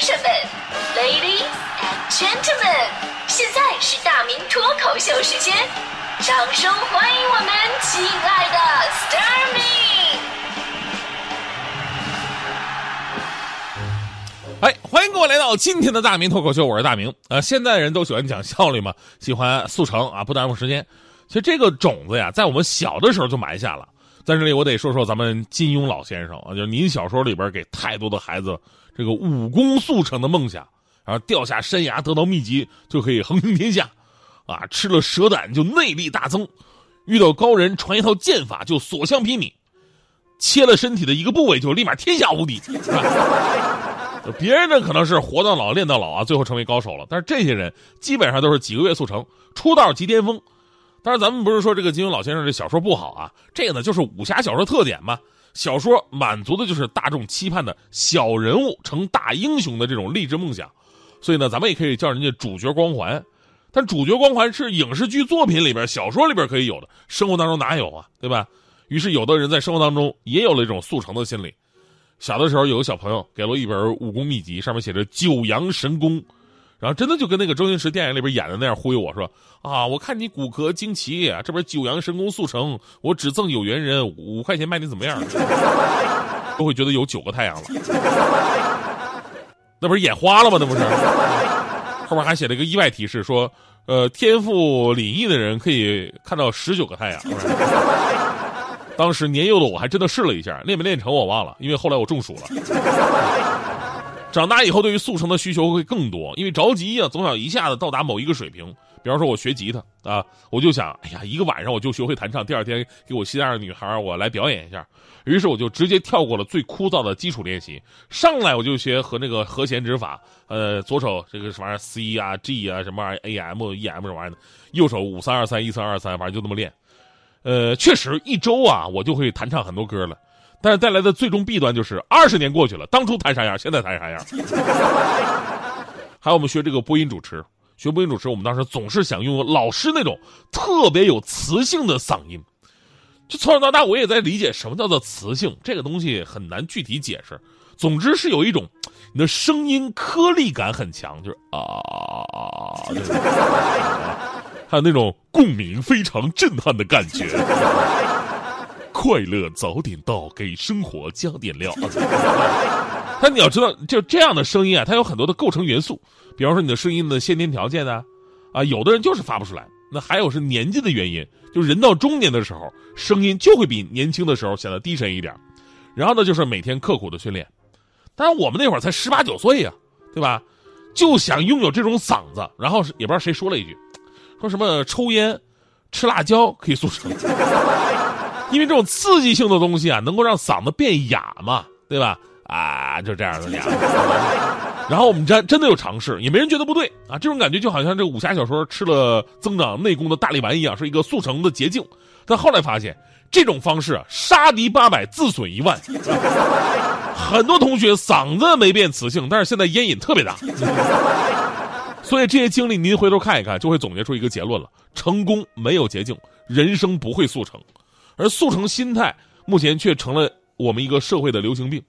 生们，Ladies and Gentlemen，现在是大明脱口秀时间，掌声欢迎我们亲爱的 s t a r m y 哎，欢迎各位来到今天的大明脱口秀，我是大明。呃，现在人都喜欢讲效率嘛，喜欢速成啊，不耽误时间。其实这个种子呀，在我们小的时候就埋下了。在这里，我得说说咱们金庸老先生啊，就是您小说里边给太多的孩子这个武功速成的梦想，然后掉下山崖得到秘籍就可以横行天下，啊，吃了蛇胆就内力大增，遇到高人传一套剑法就所向披靡，切了身体的一个部位就立马天下无敌。别人呢可能是活到老练到老啊，最后成为高手了，但是这些人基本上都是几个月速成，出道即巅峰。当然，咱们不是说这个金庸老先生这小说不好啊，这个呢就是武侠小说特点嘛。小说满足的就是大众期盼的小人物成大英雄的这种励志梦想，所以呢，咱们也可以叫人家主角光环。但主角光环是影视剧作品里边、小说里边可以有的，生活当中哪有啊？对吧？于是有的人在生活当中也有了一种速成的心理。小的时候，有个小朋友给了我一本武功秘籍，上面写着“九阳神功”，然后真的就跟那个周星驰电影里边演的那样忽悠我说：“啊，我看你骨骼惊奇，这不是九阳神功速成，我只赠有缘人五块钱卖你怎么样？” 都会觉得有九个太阳了，那不是眼花了吗？那不是，后面还写了一个意外提示说：“呃，天赋领域的人可以看到十九个太阳。”当时年幼的我还真的试了一下，练没练成我忘了，因为后来我中暑了。长大以后，对于速成的需求会更多，因为着急呀，总想一下子到达某一个水平。比方说，我学吉他啊，我就想，哎呀，一个晚上我就学会弹唱，第二天给我心爱的女孩我来表演一下。于是我就直接跳过了最枯燥的基础练习，上来我就学和那个和弦指法，呃，左手这个什么玩意儿 C 啊 G 啊什么玩意儿 A M E M 什么玩意儿的，右手五三二三一三二三，反正就那么练。呃，确实一周啊，我就会弹唱很多歌了，但是带来的最终弊端就是二十年过去了，当初谈啥样，现在谈啥样。还有我们学这个播音主持，学播音主持，我们当时总是想拥有老师那种特别有磁性的嗓音。就从小到大，我也在理解什么叫做磁性，这个东西很难具体解释。总之是有一种你的声音颗粒感很强，就是啊。还有那种共鸣非常震撼的感觉，快乐早点到，给生活加点料。但你要知道，就这样的声音啊，它有很多的构成元素，比方说你的声音的先天条件呢，啊，有的人就是发不出来。那还有是年纪的原因，就人到中年的时候，声音就会比年轻的时候显得低沉一点。然后呢，就是每天刻苦的训练。当然，我们那会儿才十八九岁呀，对吧？就想拥有这种嗓子。然后也不知道谁说了一句。说什么抽烟、吃辣椒可以塑成，因为这种刺激性的东西啊，能够让嗓子变哑嘛，对吧？啊，就这样的哑。然后我们真真的有尝试，也没人觉得不对啊。这种感觉就好像这武侠小说吃了增长内功的大力丸一样，是一个速成的捷径。但后来发现，这种方式啊，杀敌八百，自损一万。很多同学嗓子没变磁性，但是现在烟瘾特别大。所以这些经历，您回头看一看，就会总结出一个结论了：成功没有捷径，人生不会速成，而速成心态目前却成了我们一个社会的流行病。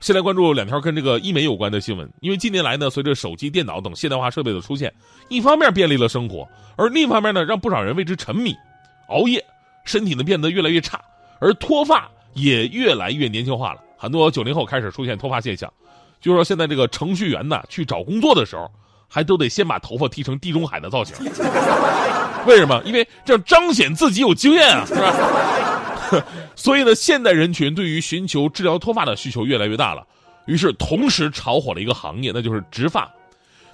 先来关注两条跟这个医美有关的新闻，因为近年来呢，随着手机、电脑等现代化设备的出现，一方面便利了生活，而另一方面呢，让不少人为之沉迷，熬夜，身体呢变得越来越差，而脱发也越来越年轻化了。很多九零后开始出现脱发现象，就说现在这个程序员呢，去找工作的时候。还都得先把头发剃成地中海的造型，为什么？因为这样彰显自己有经验啊，是吧？所以呢，现代人群对于寻求治疗脱发的需求越来越大了，于是同时炒火了一个行业，那就是植发。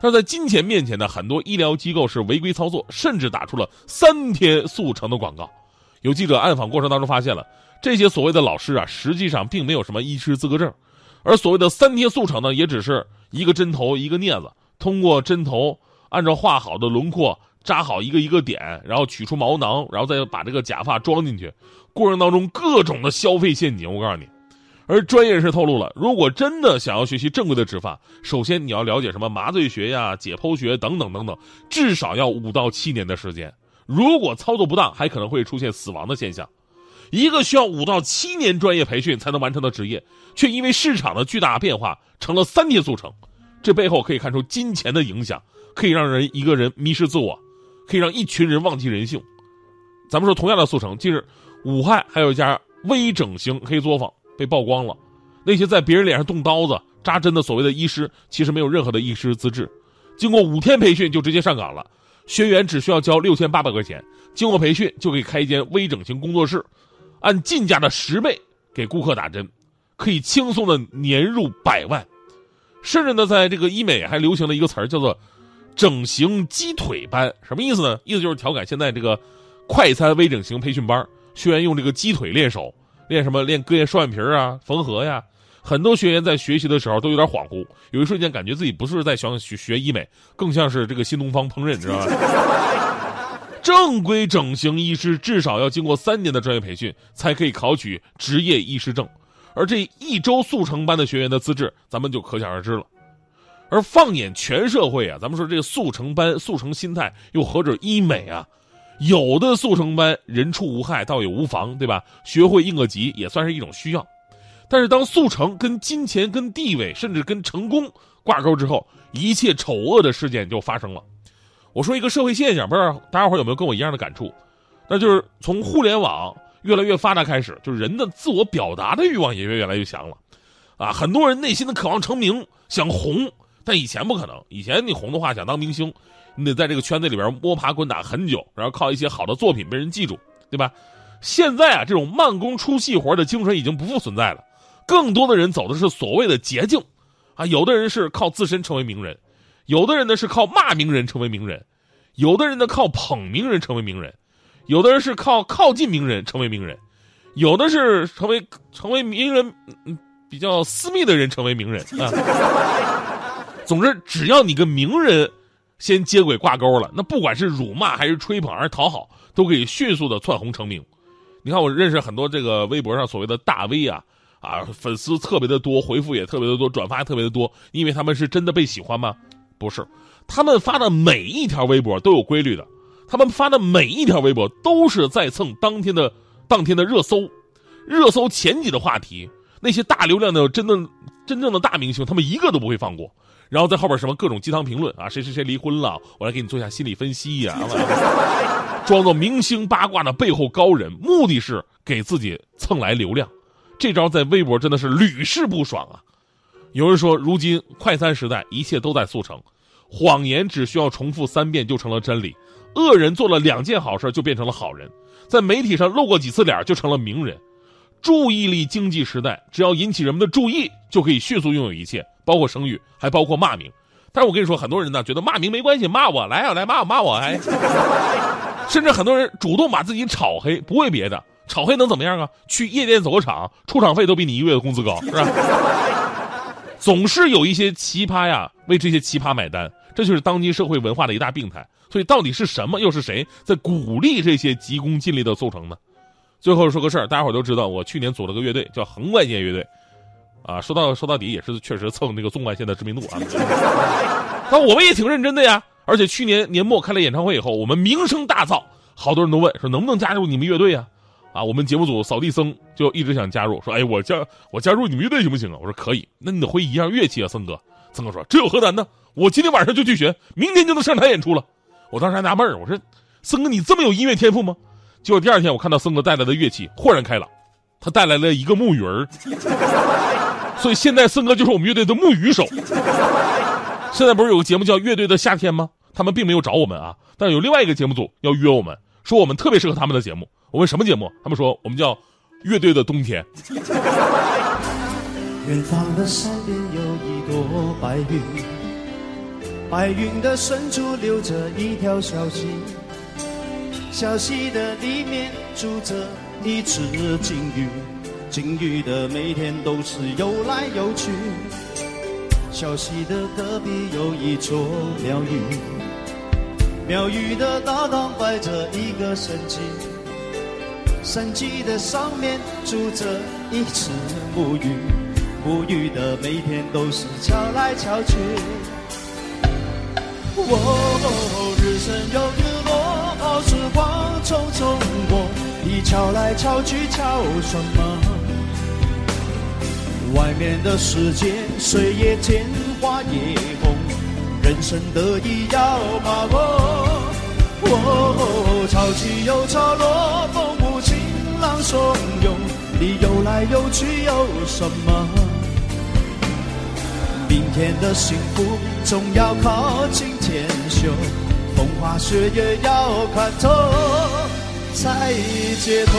但是在金钱面前呢，很多医疗机构是违规操作，甚至打出了三天速成的广告。有记者暗访过程当中发现了，这些所谓的老师啊，实际上并没有什么医师资格证，而所谓的三天速成呢，也只是一个针头一个镊子。通过针头按照画好的轮廓扎好一个一个点，然后取出毛囊，然后再把这个假发装进去，过程当中各种的消费陷阱，我告诉你。而专业人士透露了，如果真的想要学习正规的植发，首先你要了解什么麻醉学呀、解剖学等等等等，至少要五到七年的时间。如果操作不当，还可能会出现死亡的现象。一个需要五到七年专业培训才能完成的职业，却因为市场的巨大变化，成了三天速成。这背后可以看出金钱的影响，可以让人一个人迷失自我，可以让一群人忘记人性。咱们说同样的速成，近日武汉还有一家微整形黑作坊被曝光了，那些在别人脸上动刀子、扎针的所谓的医师，其实没有任何的医师资质，经过五天培训就直接上岗了，学员只需要交六千八百块钱，经过培训就可以开一间微整形工作室，按进价的十倍给顾客打针，可以轻松的年入百万。甚至呢，在这个医美还流行了一个词儿，叫做“整形鸡腿班”，什么意思呢？意思就是调侃现在这个快餐微整形培训班，学员用这个鸡腿练手，练什么？练割双眼皮啊、缝合呀。很多学员在学习的时候都有点恍惚，有一瞬间感觉自己不是在学学医美，更像是这个新东方烹饪，知道吧？正规整形医师至少要经过三年的专业培训，才可以考取执业医师证。而这一周速成班的学员的资质，咱们就可想而知了。而放眼全社会啊，咱们说这个速成班、速成心态，又何止医美啊？有的速成班人畜无害，倒也无妨，对吧？学会应个急也算是一种需要。但是当速成跟金钱、跟地位，甚至跟成功挂钩之后，一切丑恶的事件就发生了。我说一个社会现象，不知道大家伙有没有跟我一样的感触？那就是从互联网。越来越发达，开始就是人的自我表达的欲望也越越来越强了，啊，很多人内心的渴望成名，想红，但以前不可能。以前你红的话，想当明星，你得在这个圈子里边摸爬滚打很久，然后靠一些好的作品被人记住，对吧？现在啊，这种慢工出细活的精神已经不复存在了，更多的人走的是所谓的捷径，啊，有的人是靠自身成为名人，有的人呢是靠骂名人成为名人，有的人呢靠捧名人成为名人。有的人是靠靠近名人成为名人，有的是成为成为名人，比较私密的人成为名人啊。总之，只要你跟名人先接轨挂钩了，那不管是辱骂还是吹捧还是讨好，都可以迅速的窜红成名。你看，我认识很多这个微博上所谓的大 V 啊，啊，粉丝特别的多，回复也特别的多，转发特别的多，因为他们是真的被喜欢吗？不是，他们发的每一条微博都有规律的。他们发的每一条微博都是在蹭当天的当天的热搜，热搜前几的话题，那些大流量的真的真正的大明星，他们一个都不会放过。然后在后边什么各种鸡汤评论啊，谁谁谁离婚了，我来给你做一下心理分析呀，装作明星八卦的背后高人，目的是给自己蹭来流量。这招在微博真的是屡试不爽啊！有人说，如今快餐时代，一切都在速成，谎言只需要重复三遍就成了真理。恶人做了两件好事就变成了好人，在媒体上露过几次脸就成了名人。注意力经济时代，只要引起人们的注意，就可以迅速拥有一切，包括声誉，还包括骂名。但是我跟你说，很多人呢觉得骂名没关系，骂我来啊，来骂我骂我哎。甚至很多人主动把自己炒黑，不为别的，炒黑能怎么样啊？去夜店走个场，出场费都比你一个月的工资高，是吧？总是有一些奇葩呀，为这些奇葩买单，这就是当今社会文化的一大病态。所以到底是什么，又是谁在鼓励这些急功近利的速成呢？最后说个事儿，大家伙都知道，我去年组了个乐队，叫横贯线乐队，啊，说到说到底也是确实蹭那个纵贯线的知名度啊。但我们也挺认真的呀，而且去年年末开了演唱会以后，我们名声大噪，好多人都问说能不能加入你们乐队呀？啊，我们节目组扫地僧就一直想加入，说哎，我加我加入你们乐队行不行啊？我说可以，那你得会一样乐器啊，森哥。森哥说这有何难呢？我今天晚上就去学，明天就能上台演出了。我当时还纳闷儿，我说：“森哥，你这么有音乐天赋吗？”结果第二天，我看到森哥带来的乐器豁然开朗，他带来了一个木鱼儿，所以现在森哥就是我们乐队的木鱼手。现在不是有个节目叫《乐队的夏天》吗？他们并没有找我们啊，但有另外一个节目组要约我们，说我们特别适合他们的节目。我问什么节目？他们说我们叫《乐队的冬天》。远方的山边有一朵白云。白云的深处流着一条小溪，小溪的里面住着一只金鱼，金鱼的每天都是游来游去。小溪的隔壁有一座庙宇，庙宇的大堂摆着一个神迹，神迹的上面住着一只木鱼，木鱼的每天都是敲来敲去。哦，日升又，时光匆匆过，你敲来敲去敲什么？外面的世界，水也天花也红，人生得意要把握。哦，潮起又潮落，风不清浪汹涌，你游来游去有什么？明天的幸福总要靠今天修，风花雪月要看透才解脱。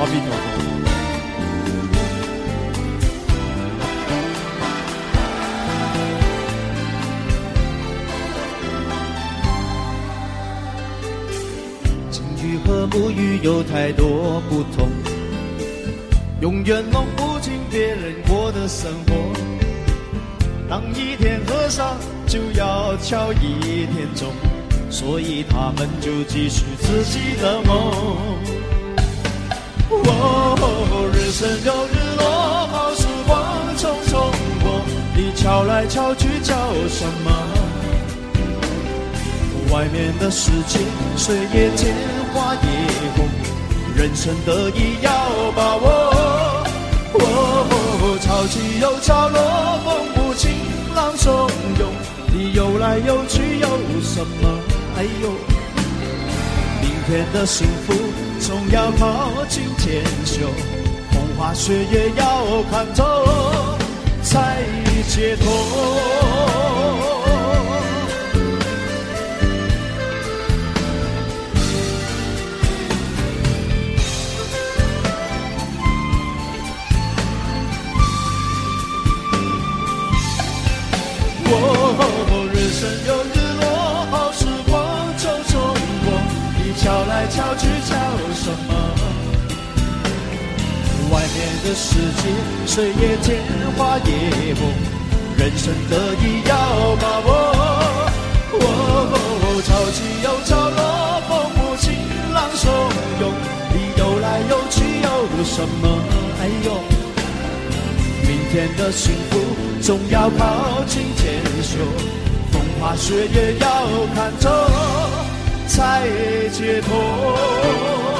阿弥陀佛。金鱼和木鱼有太多不同，永远弄不清别人过的生活。当一天和尚就要敲一天钟，所以他们就继续自己的梦。哦，日升又日落，好时光匆匆过，你敲来敲去叫什么？外面的世界谁也见花也红，人生得意要把握。哦，潮起又潮落，有去有什么？哎呦，明天的幸福总要靠今天修，风花雪月要看透才解脱。世界谁也见花也红，人生得意要把握。哦，潮起又潮落，风不清浪汹涌，你游来游去有什么？哎呦，明天的幸福总要靠今天修，风花雪月要看透才解脱。